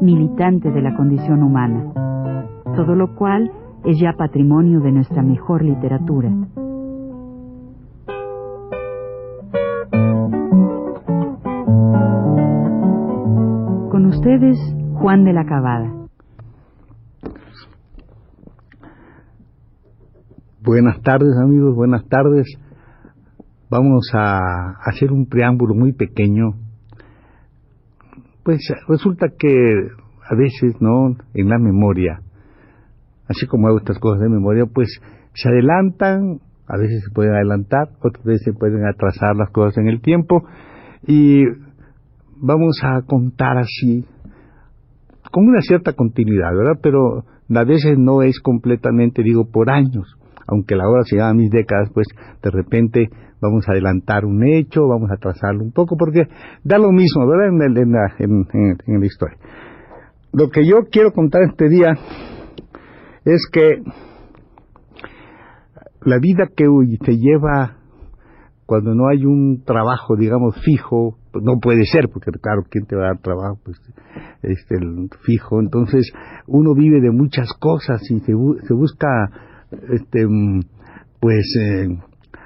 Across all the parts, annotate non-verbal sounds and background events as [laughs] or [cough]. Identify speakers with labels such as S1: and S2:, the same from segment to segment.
S1: militante de la condición humana, todo lo cual es ya patrimonio de nuestra mejor literatura. Con ustedes, Juan de la Cabada.
S2: Buenas tardes amigos, buenas tardes. Vamos a hacer un preámbulo muy pequeño. Pues resulta que a veces, ¿no? En la memoria, así como hago estas cosas de memoria, pues se adelantan, a veces se pueden adelantar, otras veces se pueden atrasar las cosas en el tiempo y vamos a contar así, con una cierta continuidad, ¿verdad? Pero a veces no es completamente, digo, por años aunque la hora se llama mis décadas, pues de repente vamos a adelantar un hecho, vamos a trazarlo un poco, porque da lo mismo, ¿verdad? En, la, en la historia. Lo que yo quiero contar este día es que la vida que se lleva cuando no hay un trabajo, digamos, fijo, pues no puede ser, porque claro, ¿quién te va a dar trabajo? Pues este, el fijo. Entonces, uno vive de muchas cosas y se, se busca este, mm, pues, eh,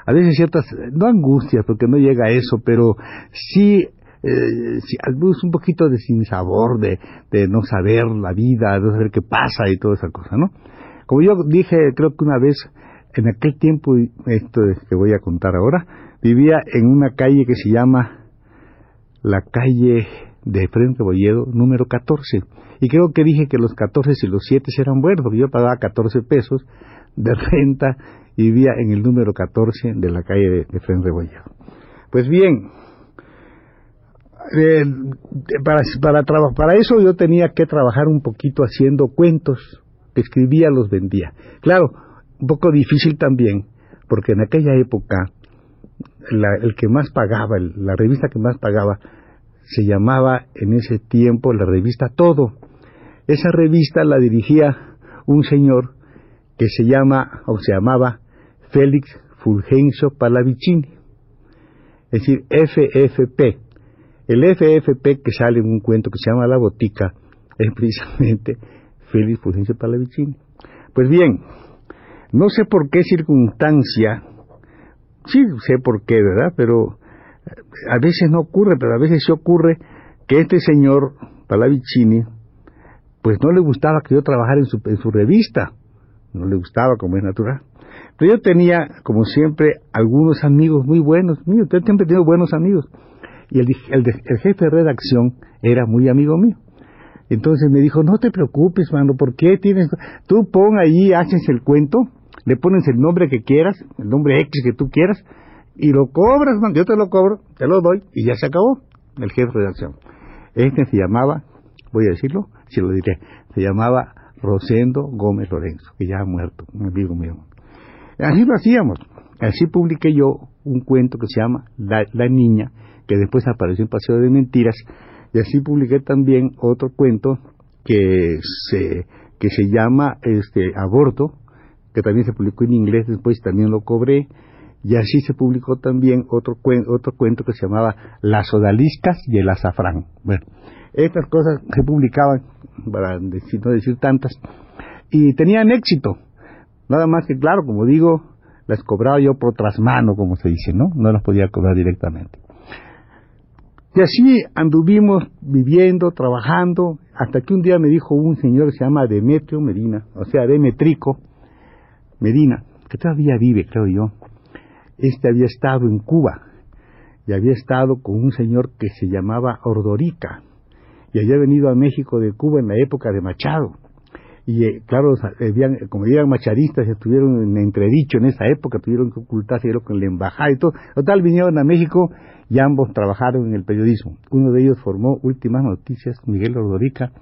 S2: a veces ciertas, no angustias, porque no llega a eso, pero sí, eh, sí un poquito de sinsabor, de, de no saber la vida, de no saber qué pasa y toda esa cosa, ¿no? Como yo dije, creo que una vez, en aquel tiempo, esto que voy a contar ahora, vivía en una calle que se llama la calle de Frente Bolledo, número 14. Y creo que dije que los 14 y los 7 eran buenos, porque yo pagaba 14 pesos de renta y vivía en el número 14 de la calle de, de Fren Pues bien, para, para, para eso yo tenía que trabajar un poquito haciendo cuentos, escribía, los vendía. Claro, un poco difícil también, porque en aquella época el que más pagaba, la revista que más pagaba, se llamaba en ese tiempo la revista Todo. Esa revista la dirigía un señor que se llama o se llamaba Félix Fulgencio Palavicini, es decir, FFP. El FFP que sale en un cuento que se llama La Botica es [laughs] precisamente Félix Fulgencio Palavicini. Pues bien, no sé por qué circunstancia, sí sé por qué, ¿verdad? Pero a veces no ocurre, pero a veces sí ocurre que este señor Palavicini, pues no le gustaba que yo trabajara en su, en su revista no le gustaba como es natural. Pero yo tenía, como siempre, algunos amigos muy buenos míos, yo siempre he tenido buenos amigos. Y el, el, jefe de redacción era muy amigo mío. Entonces me dijo, no te preocupes, mano, ¿por qué tienes? Tú pon ahí, haces el cuento, le pones el nombre que quieras, el nombre X que tú quieras, y lo cobras, man, yo te lo cobro, te lo doy, y ya se acabó el jefe de redacción. Este se llamaba, voy a decirlo, si lo diré, se llamaba Rosendo Gómez Lorenzo, que ya ha muerto, un amigo mío. Así lo hacíamos. Así publiqué yo un cuento que se llama La, Niña, que después apareció en Paseo de Mentiras, y así publiqué también otro cuento que se, que se llama este, Aborto, que también se publicó en inglés, después también lo cobré, y así se publicó también otro, otro cuento que se llamaba Las odaliscas y el azafrán. Bueno, estas cosas se publicaban, para decir, no decir tantas, y tenían éxito. Nada más que, claro, como digo, las cobraba yo por trasmano, como se dice, ¿no? No las podía cobrar directamente. Y así anduvimos viviendo, trabajando, hasta que un día me dijo un señor que se llama Demetrio Medina, o sea, Demetrico Medina, que todavía vive, creo yo. Este había estado en Cuba y había estado con un señor que se llamaba Ordorica y había venido a México de Cuba en la época de Machado. Y eh, claro, como eran macharistas, estuvieron en entredicho en esa época, tuvieron que ocultarse con la embajada y todo. Total, vinieron a México y ambos trabajaron en el periodismo. Uno de ellos formó Últimas Noticias, Miguel Ordorica,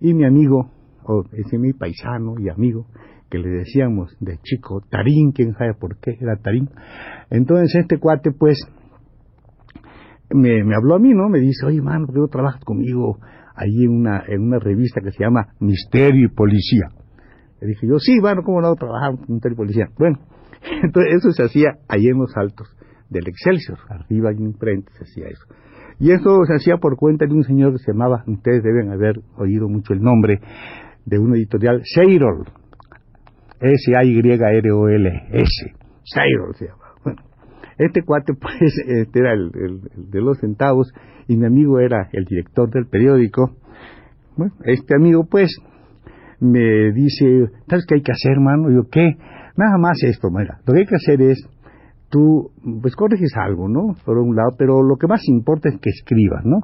S2: y mi amigo o ese mi paisano y amigo, que le decíamos de chico Tarín, quién sabe por qué era Tarín. Entonces este cuate pues me, me habló a mí, ¿no? Me dice, oye, mano, ¿por qué trabajas conmigo ahí en una, en una revista que se llama Misterio y Policía? Le dije yo, sí, bueno, ¿cómo no trabajar con Misterio y Policía? Bueno, [laughs] entonces eso se hacía ahí en los altos del Excelsior, arriba y enfrente se hacía eso. Y eso se hacía por cuenta de un señor que se llamaba, ustedes deben haber oído mucho el nombre, de un editorial, Seirol, S-A-Y-R-O-L, S, Seirol se llama. Este cuate [laughs] pues este era el, de los centavos y mi amigo era el director del periódico. Bueno, este amigo pues me dice, ¿sabes qué hay que hacer, hermano? Y yo, ¿qué? Nada más esto, mira, lo que hay que hacer es tú pues corriges algo, ¿no? Por un lado, pero lo que más importa es que escribas, ¿no?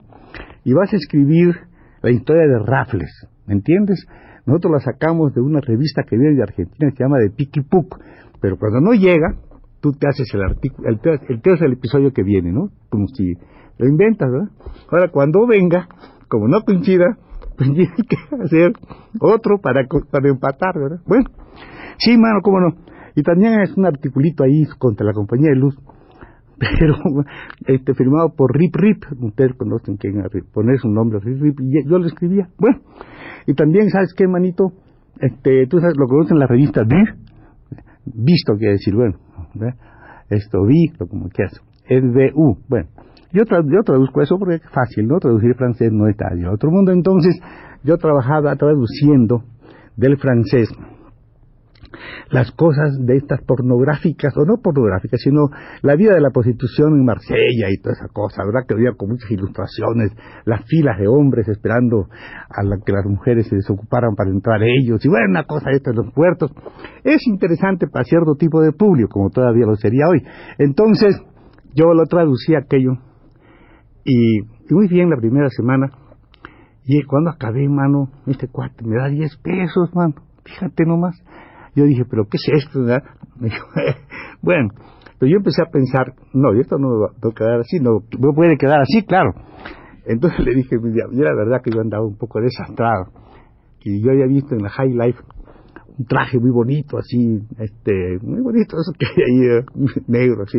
S2: Y vas a escribir la historia de Raffles, ¿me entiendes? Nosotros la sacamos de una revista que viene de Argentina que se llama de Puk, pero cuando no llega, tú te haces el artículo, el, el, el, el episodio que viene, ¿no? Como si lo inventas, ¿verdad? Ahora, cuando venga, como no coincida, [laughs] pues tienes que hacer otro para, para empatar, ¿verdad? Bueno, sí, mano, cómo no. Y también es un articulito ahí contra la compañía de luz, [laughs] pero este firmado por Rip Rip, ustedes conocen quién poner su nombre Rip Rip, y yo lo escribía. Bueno, y también, ¿sabes qué, manito? Este, tú sabes, lo conocen la revista de visto quiere decir, bueno, esto visto, como que hace, es U, bueno. Yo, tra yo traduzco eso porque es fácil, ¿no? Traducir francés no está en otro mundo. Entonces, yo trabajaba traduciendo del francés las cosas de estas pornográficas, o no pornográficas, sino la vida de la prostitución en Marsella y toda esa cosa, ¿verdad? Que había con muchas ilustraciones, las filas de hombres esperando a la que las mujeres se desocuparan para entrar ellos, y bueno, una cosa esta en los puertos. Es interesante para cierto tipo de público, como todavía lo sería hoy. Entonces, yo lo traducí aquello, y, y muy bien la primera semana, y cuando acabé, mano, este cuate me da 10 pesos, mano, fíjate nomás. Yo dije, pero ¿qué es esto? [laughs] bueno, pero yo empecé a pensar, no, esto no va a quedar así, no, no puede quedar así, claro. Entonces le dije, yo la verdad que yo andaba un poco desastrado. Y yo había visto en la High Life un traje muy bonito, así, este, muy bonito, eso que hay ahí, eh, negro, así.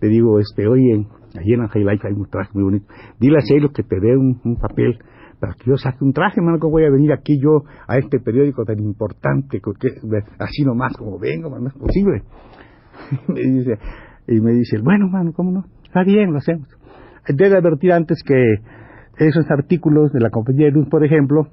S2: Le digo, este, oye, allí en la High Life hay un traje muy bonito. Dile a Celos que te dé un papel para que yo saque un traje, hermano, que voy a venir aquí yo a este periódico tan importante, que, así nomás como vengo, no es posible. [laughs] me dice, y me dice, bueno, mano, ¿cómo no? Está bien, lo hacemos. Debe advertir antes que esos artículos de la compañía de luz, por ejemplo,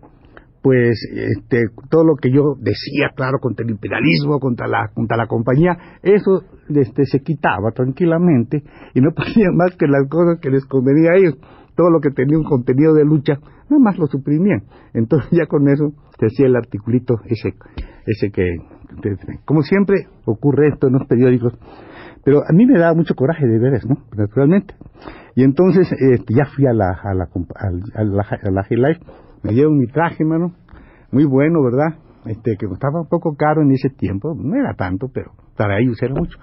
S2: pues este, todo lo que yo decía, claro, contra el imperialismo, contra la, contra la compañía, eso este, se quitaba tranquilamente y no [laughs] ponía más que las cosas que les convenía a ellos todo lo que tenía un contenido de lucha, nada más lo suprimían. Entonces ya con eso se hacía el articulito ese, ese que, como siempre ocurre esto en los periódicos, pero a mí me daba mucho coraje de ver ¿no? Naturalmente. Y entonces este, ya fui a la, a la, a la, a la Life, me dieron mi traje, mano, muy bueno, ¿verdad? Este, que estaba un poco caro en ese tiempo, no era tanto, pero para ellos era mucho.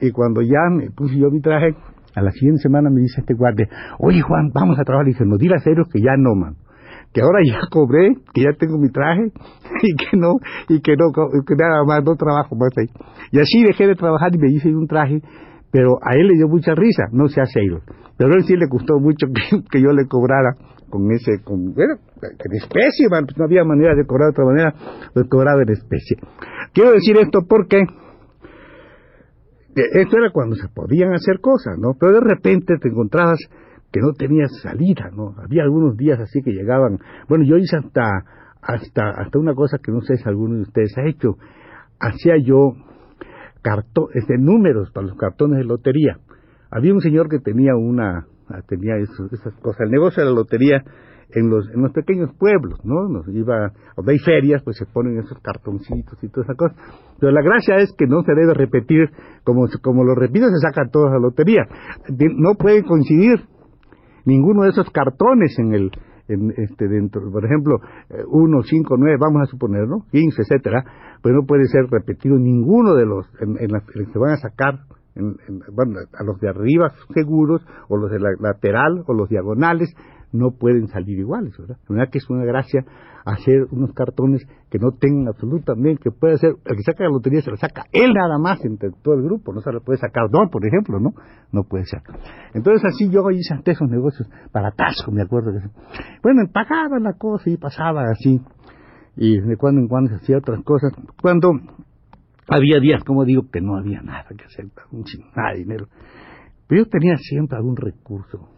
S2: Y cuando ya me puse yo mi traje, a la siguiente semana me dice este guardia, oye Juan, vamos a trabajar. Y dice, no, dile a Ceros que ya no, man. Que ahora ya [laughs] cobré, que ya tengo mi traje, [laughs] y que no, y que no, que nada más, no trabajo más ahí. Y así dejé de trabajar y me hice un traje, pero a él le dio mucha risa, no sea Ceros. Pero a él sí le gustó mucho [laughs] que, yo le cobrara con ese, con, bueno, en especie, man, no había manera de cobrar de otra manera, lo cobraba en especie. Quiero decir esto porque esto era cuando se podían hacer cosas, ¿no? Pero de repente te encontrabas que no tenías salida, ¿no? Había algunos días así que llegaban. Bueno, yo hice hasta hasta hasta una cosa que no sé si alguno de ustedes ha hecho. Hacía yo cartón, este, números para los cartones de lotería. Había un señor que tenía una tenía esas cosas. El negocio de la lotería en los, en los pequeños pueblos, ¿no? Nos iba, donde hay ferias, pues se ponen esos cartoncitos y todas esas cosas. Pero la gracia es que no se debe repetir, como, como lo repito, se saca toda la lotería. No puede coincidir ninguno de esos cartones en el, en este dentro, por ejemplo, 1, 5, 9, vamos a suponer, ¿no? 15, etcétera, pues no puede ser repetido ninguno de los, en, en las que se van a sacar bueno, a los de arriba seguros, o los de la lateral, o los diagonales, no pueden salir iguales, ¿verdad? verdad que es una gracia hacer unos cartones que no tengan absolutamente, que puede ser, el que saca la lotería se lo saca él nada más entre todo el grupo, no se lo puede sacar Don, por ejemplo, ¿no? No puede ser. Entonces así yo hice ante esos negocios para Tasco, me acuerdo. Que, bueno, pagaba la cosa y pasaba así, y de cuando en cuando se hacía otras cosas. Cuando había días, como digo, que no había nada que hacer, nada de dinero. Pero yo tenía siempre algún recurso.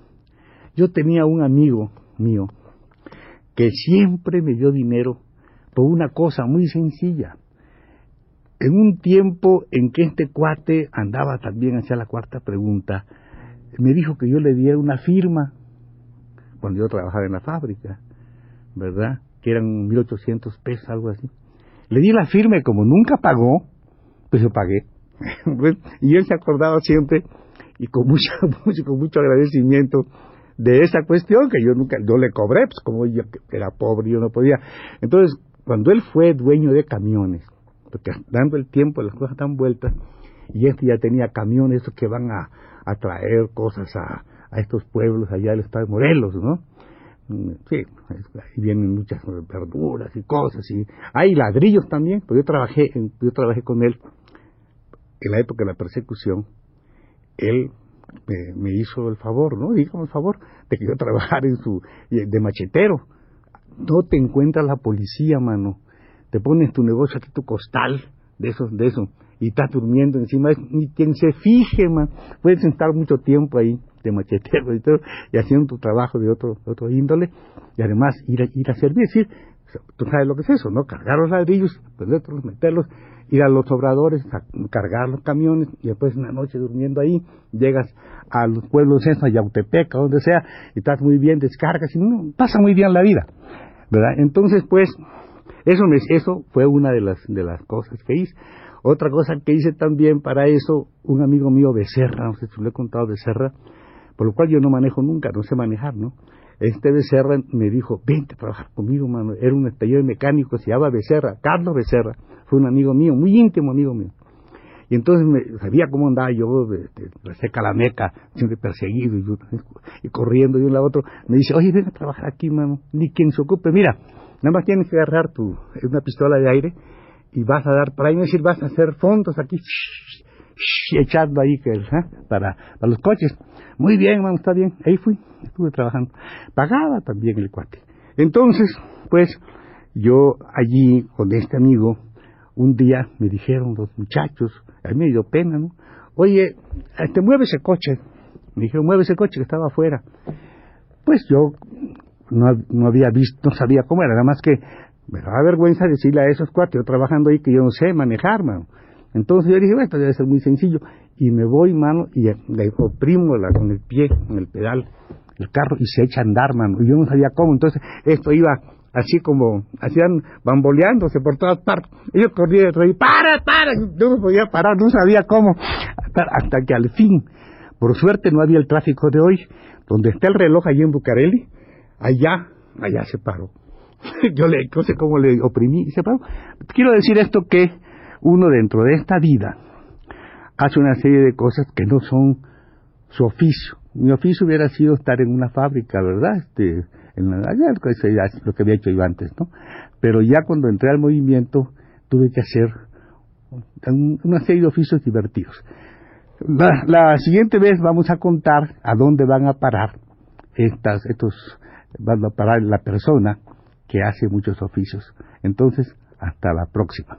S2: Yo tenía un amigo mío que siempre me dio dinero por una cosa muy sencilla. En un tiempo en que este cuate andaba también hacia la cuarta pregunta, me dijo que yo le diera una firma cuando yo trabajaba en la fábrica, ¿verdad? Que eran 1.800 pesos, algo así. Le di la firma y como nunca pagó, pues yo pagué. [laughs] y él se acordaba siempre y con mucho, [laughs] mucho, con mucho agradecimiento de esa cuestión que yo nunca, yo le cobré, pues como yo era pobre, yo no podía. Entonces, cuando él fue dueño de camiones, porque dando el tiempo las cosas están vueltas, y este ya tenía camiones esos que van a, a traer cosas a, a estos pueblos allá del estado de Morelos, ¿no? Mm, sí, ahí vienen muchas verduras y cosas, y hay ladrillos también, pues yo trabajé, yo trabajé con él en la época de la persecución, él me, hizo el favor, ¿no? Dígame el favor de que yo trabajara en su, de machetero. No te encuentras la policía, mano. Te pones tu negocio aquí, tu costal, de eso, de eso, y estás durmiendo encima, ni quien se fije, man. Puedes estar mucho tiempo ahí de machetero y todo, y haciendo tu trabajo de otro, otro índole, y además ir a, ir a servir, es decir, tú sabes lo que es eso, ¿no? Cargar los ladrillos, ponerlos, meterlos, ir a los obradores, cargar los camiones y después una noche durmiendo ahí, llegas a los pueblos esos, a Yautepec, a donde sea, y estás muy bien, descargas y no, pasa muy bien la vida, ¿verdad? Entonces, pues, eso, me, eso fue una de las, de las cosas que hice. Otra cosa que hice también para eso, un amigo mío Becerra, no sé si lo he contado Becerra, por lo cual yo no manejo nunca, no sé manejar, ¿no? Este Becerra me dijo, vente a trabajar conmigo, mano. Era un taller mecánico, se llamaba Becerra, Carlos Becerra. Fue un amigo mío, muy íntimo amigo mío. Y entonces me, sabía cómo andaba yo, de, de, seca la meca, siempre perseguido y, corriendo de un lado a otro. Me dice, oye, ven a trabajar aquí, mano. Ni quien se ocupe. Mira, nada más tienes que agarrar tu, una pistola de aire y vas a dar, para ahí decir, vas a hacer fondos aquí, echando ahí que, ¿eh? para, para los coches. Muy bien, hermano, está bien. Ahí fui, estuve trabajando. Pagaba también el cuate. Entonces, pues, yo allí con este amigo, un día me dijeron los muchachos, a mí me dio pena, ¿no? Oye, te mueve ese coche. Me dijeron, mueve ese coche que estaba afuera. Pues yo no, no había visto, no sabía cómo era, nada más que me daba vergüenza decirle a esos cuatro, yo trabajando ahí, que yo no sé manejar, mano. Entonces yo dije, bueno, esto debe ser muy sencillo. Y me voy, mano, y le oprimo la, con el pie, con el pedal, el carro, y se echa a andar, mano. Y yo no sabía cómo. Entonces esto iba así como, hacían bamboleándose por todas partes. Ellos corrían y para, para. Yo no podía parar, no sabía cómo. Hasta, que al fin, por suerte no había el tráfico de hoy, donde está el reloj allí en Bucareli, allá, allá se paró. [laughs] yo le, no sé cómo le oprimí y se paró. Quiero decir esto que uno dentro de esta vida hace una serie de cosas que no son su oficio. Mi oficio hubiera sido estar en una fábrica, ¿verdad? Este, en la, lo que había hecho yo antes, ¿no? Pero ya cuando entré al movimiento tuve que hacer una serie de oficios divertidos. La, la, siguiente vez vamos a contar a dónde van a parar estas, estos, van a parar la persona que hace muchos oficios. Entonces, hasta la próxima.